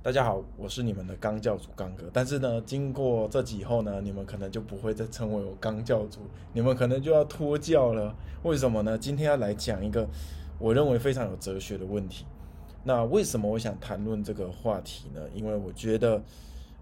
大家好，我是你们的刚教主刚哥。但是呢，经过这集后呢，你们可能就不会再称为我刚教主，你们可能就要脱教了。为什么呢？今天要来讲一个我认为非常有哲学的问题。那为什么我想谈论这个话题呢？因为我觉得，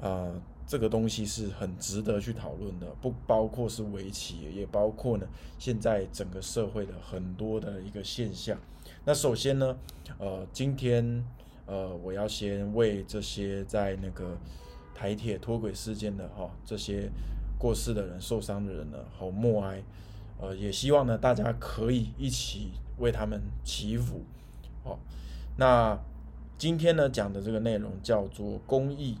啊，这个东西是很值得去讨论的，不包括是围棋，也包括呢现在整个社会的很多的一个现象。那首先呢，呃，今天。呃，我要先为这些在那个台铁脱轨事件的哈，这些过世的人、受伤的人呢，好默哀。呃，也希望呢，大家可以一起为他们祈福。好，那今天呢讲的这个内容叫做公益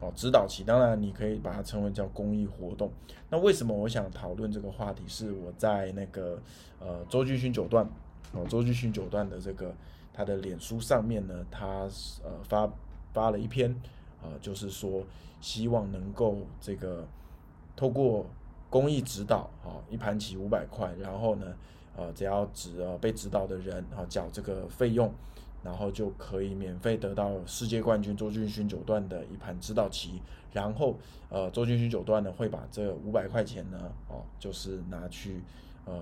哦，指导期，当然你可以把它称为叫公益活动。那为什么我想讨论这个话题？是我在那个呃周居勋九段哦，周居勋九段的这个。他的脸书上面呢，他呃发发了一篇，呃，就是说希望能够这个透过公益指导，啊，一盘棋五百块，然后呢，呃，只要指呃被指导的人啊缴这个费用，然后就可以免费得到世界冠军周俊勋九段的一盘指导棋，然后呃周俊勋九段呢会把这五百块钱呢，哦，就是拿去呃。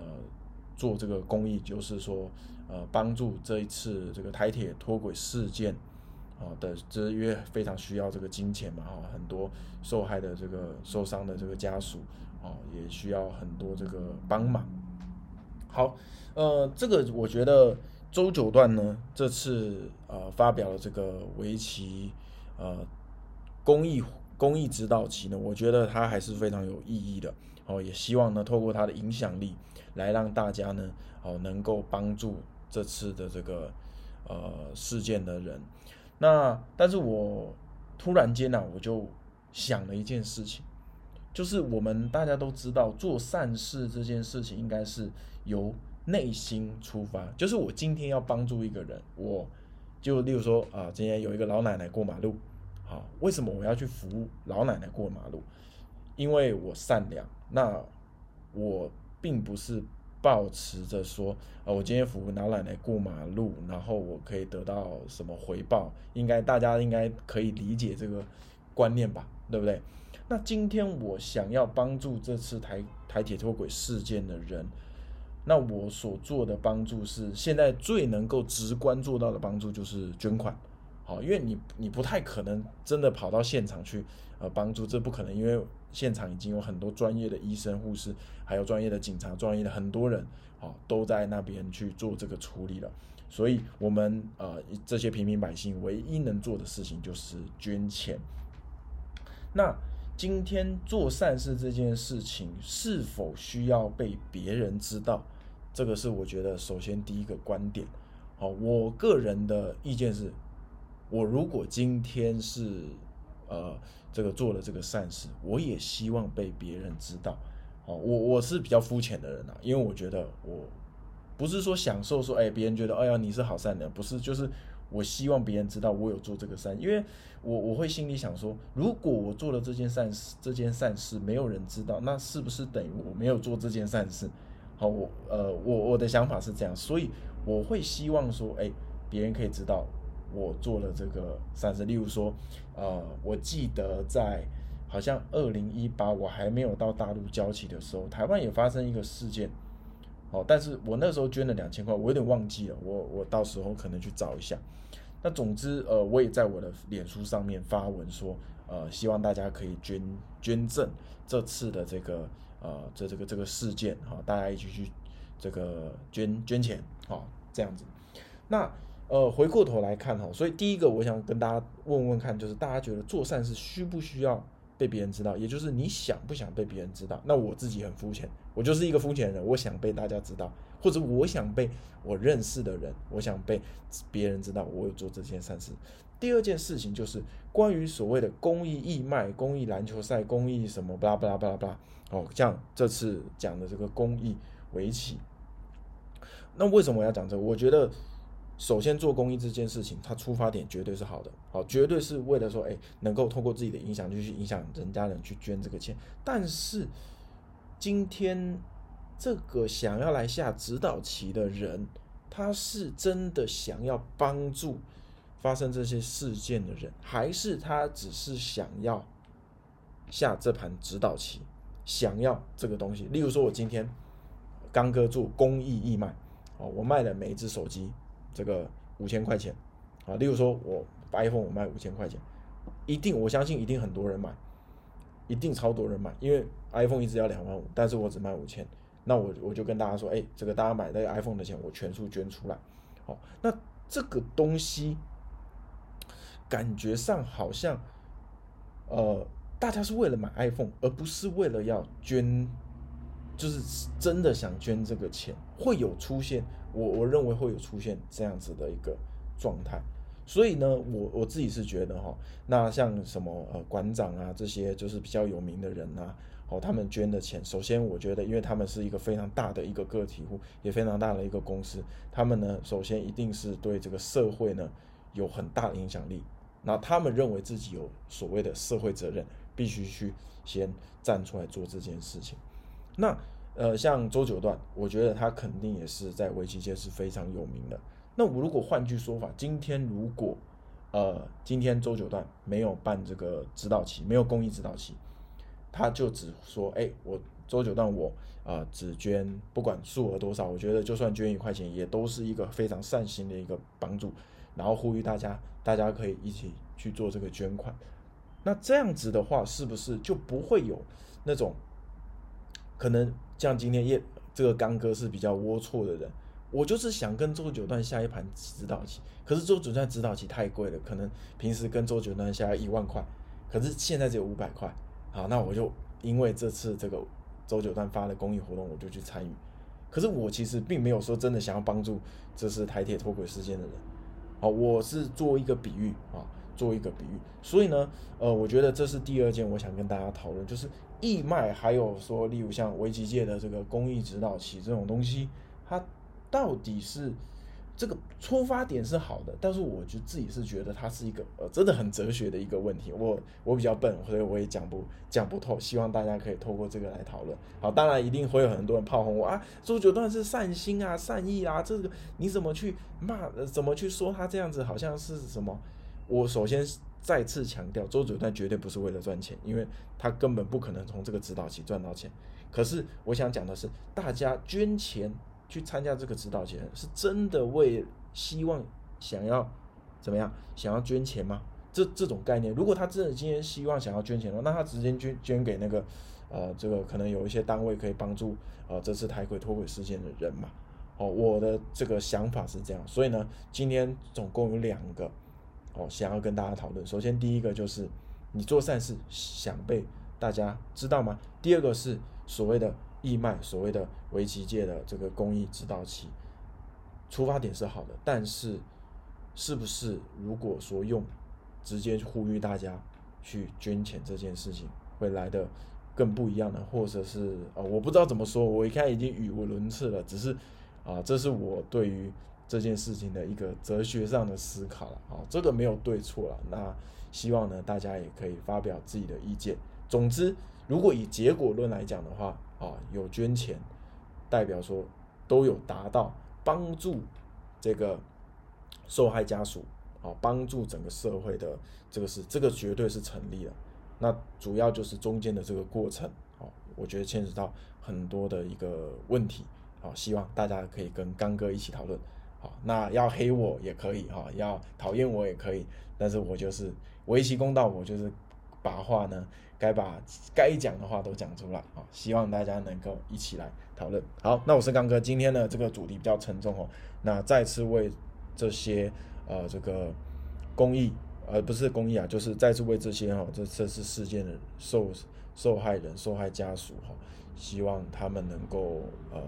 做这个公益，就是说，呃，帮助这一次这个台铁脱轨事件，啊的，这因为非常需要这个金钱嘛，哈，很多受害的这个受伤的这个家属，啊，也需要很多这个帮忙。好，呃，这个我觉得周九段呢，这次呃发表了这个围棋呃公益公益指导棋呢，我觉得它还是非常有意义的。哦，也希望呢，透过它的影响力，来让大家呢，哦，能够帮助这次的这个呃事件的人。那但是我突然间呢，我就想了一件事情，就是我们大家都知道，做善事这件事情应该是由内心出发。就是我今天要帮助一个人，我就例如说啊，今天有一个老奶奶过马路，好，为什么我要去扶老奶奶过马路？因为我善良。那我并不是抱持着说，呃，我今天扶老奶奶过马路，然后我可以得到什么回报？应该大家应该可以理解这个观念吧，对不对？那今天我想要帮助这次台台铁脱轨事件的人，那我所做的帮助是现在最能够直观做到的帮助就是捐款，好，因为你你不太可能真的跑到现场去呃帮助，这不可能，因为。现场已经有很多专业的医生、护士，还有专业的警察、专业的很多人，啊，都在那边去做这个处理了。所以，我们呃这些平民百姓唯一能做的事情就是捐钱。那今天做善事这件事情是否需要被别人知道？这个是我觉得首先第一个观点。好，我个人的意见是，我如果今天是。呃，这个做了这个善事，我也希望被别人知道。哦，我我是比较肤浅的人啊，因为我觉得我不是说享受说，哎，别人觉得，哎呀，你是好善良，不是，就是我希望别人知道我有做这个善，因为我我会心里想说，如果我做了这件善事，这件善事没有人知道，那是不是等于我没有做这件善事？好，我呃，我我的想法是这样，所以我会希望说，哎，别人可以知道。我做了这个善事，例如说，呃，我记得在好像二零一八我还没有到大陆交期的时候，台湾也发生一个事件，哦，但是我那时候捐了两千块，我有点忘记了，我我到时候可能去找一下。那总之，呃，我也在我的脸书上面发文说，呃，希望大家可以捐捐赠这次的这个呃这这个这个事件，哈，大家一起去这个捐捐钱，好，这样子，那。呃，回过头来看哈，所以第一个我想跟大家问问看，就是大家觉得做善事需不需要被别人知道？也就是你想不想被别人知道？那我自己很肤浅，我就是一个肤浅的人，我想被大家知道，或者我想被我认识的人，我想被别人知道我有做这件善事。第二件事情就是关于所谓的公益义卖、公益篮球赛、公益什么巴拉巴拉巴拉巴拉，哦，像这次讲的这个公益围棋，那为什么我要讲这个？我觉得。首先做公益这件事情，它出发点绝对是好的，好，绝对是为了说，哎，能够通过自己的影响力去影响人家人去捐这个钱。但是今天这个想要来下指导棋的人，他是真的想要帮助发生这些事件的人，还是他只是想要下这盘指导棋，想要这个东西？例如说，我今天刚哥做公益义卖，哦，我卖了每一只手机这个五千块钱，啊，例如说我 iPhone 我卖五千块钱，一定我相信一定很多人买，一定超多人买，因为 iPhone 一直要两万五，但是我只卖五千，那我我就跟大家说，哎，这个大家买那个 iPhone 的钱我全数捐出来，好，那这个东西。感觉上好像，呃，大家是为了买 iPhone，而不是为了要捐，就是真的想捐这个钱，会有出现，我我认为会有出现这样子的一个状态。所以呢，我我自己是觉得哈，那像什么呃馆长啊这些就是比较有名的人呐，哦，他们捐的钱，首先我觉得，因为他们是一个非常大的一个个体户，也非常大的一个公司，他们呢，首先一定是对这个社会呢有很大的影响力。那他们认为自己有所谓的社会责任，必须去先站出来做这件事情。那呃，像周九段，我觉得他肯定也是在围棋界是非常有名的。那我如果换句说法，今天如果呃，今天周九段没有办这个指导棋，没有公益指导棋，他就只说，哎，我周九段我啊只捐，不管数额多少，我觉得就算捐一块钱，也都是一个非常善心的一个帮助。然后呼吁大家，大家可以一起去做这个捐款。那这样子的话，是不是就不会有那种可能像今天叶这个刚哥是比较龌龊的人？我就是想跟周九段下一盘指导棋，可是周九段指导棋太贵了，可能平时跟周九段下一万块，可是现在只有五百块。好，那我就因为这次这个周九段发的公益活动，我就去参与。可是我其实并没有说真的想要帮助这是台铁脱轨事件的人。好，我是做一个比喻啊，做一个比喻。所以呢，呃，我觉得这是第二件我想跟大家讨论，就是义卖，还有说，例如像围棋界的这个公益指导棋这种东西，它到底是。这个出发点是好的，但是我就自己是觉得它是一个呃，真的很哲学的一个问题。我我比较笨，所以我也讲不讲不透。希望大家可以透过这个来讨论。好，当然一定会有很多人炮轰我啊，周九段是善心啊、善意啊，这个你怎么去骂？怎么去说他这样子好像是什么？我首先再次强调，周九段绝对不是为了赚钱，因为他根本不可能从这个指导期赚到钱。可是我想讲的是，大家捐钱。去参加这个指导节，是真的为希望想要怎么样？想要捐钱吗？这这种概念，如果他真的今天希望想要捐钱的话，那他直接捐捐给那个呃，这个可能有一些单位可以帮助呃这次台轨脱轨事件的人嘛。哦，我的这个想法是这样，所以呢，今天总共有两个哦，想要跟大家讨论。首先第一个就是你做善事想被大家知道吗？第二个是所谓的。义卖所谓的围棋界的这个公益指导期，出发点是好的，但是是不是如果说用直接呼吁大家去捐钱这件事情，会来的更不一样呢？或者是呃，我不知道怎么说，我一看已经语无伦次了，只是啊，这是我对于这件事情的一个哲学上的思考了啊，这个没有对错了，那希望呢大家也可以发表自己的意见。总之，如果以结果论来讲的话，啊，有捐钱，代表说都有达到帮助这个受害家属，啊，帮助整个社会的这个是这个绝对是成立的。那主要就是中间的这个过程，啊，我觉得牵扯到很多的一个问题，啊，希望大家可以跟刚哥一起讨论，好，那要黑我也可以，哈，要讨厌我也可以，但是我就是围棋公道，我就是把话呢。该把该讲的话都讲出来啊！希望大家能够一起来讨论。好，那我是刚哥，今天的这个主题比较沉重哦。那再次为这些呃这个公益，而不是公益啊，就是再次为这些哈这这次事件的受受害人、受害家属哈，希望他们能够呃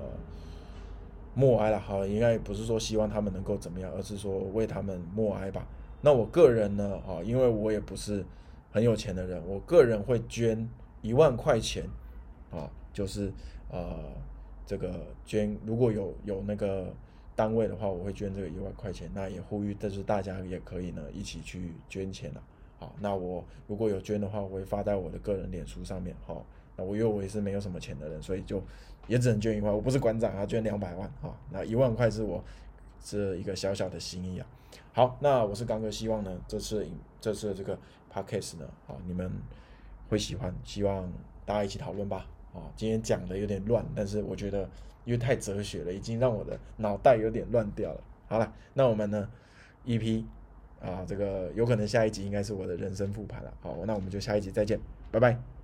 默哀了。好，应该不是说希望他们能够怎么样，而是说为他们默哀吧。那我个人呢，哈，因为我也不是。很有钱的人，我个人会捐一万块钱，啊，就是呃，这个捐如果有有那个单位的话，我会捐这个一万块钱。那也呼吁，但是大家也可以呢一起去捐钱了。好，那我如果有捐的话，我会发在我的个人脸书上面。好，我因为我也是没有什么钱的人，所以就也只能捐一万。我不是馆长啊，捐两百万。啊，那一万块是我这一个小小的心意啊。好，那我是刚哥，希望呢这次这次这个 podcast 呢，啊你们会喜欢，希望大家一起讨论吧。啊，今天讲的有点乱，但是我觉得因为太哲学了，已经让我的脑袋有点乱掉了。好了，那我们呢 EP 啊，这个有可能下一集应该是我的人生复盘了。好，那我们就下一集再见，拜拜。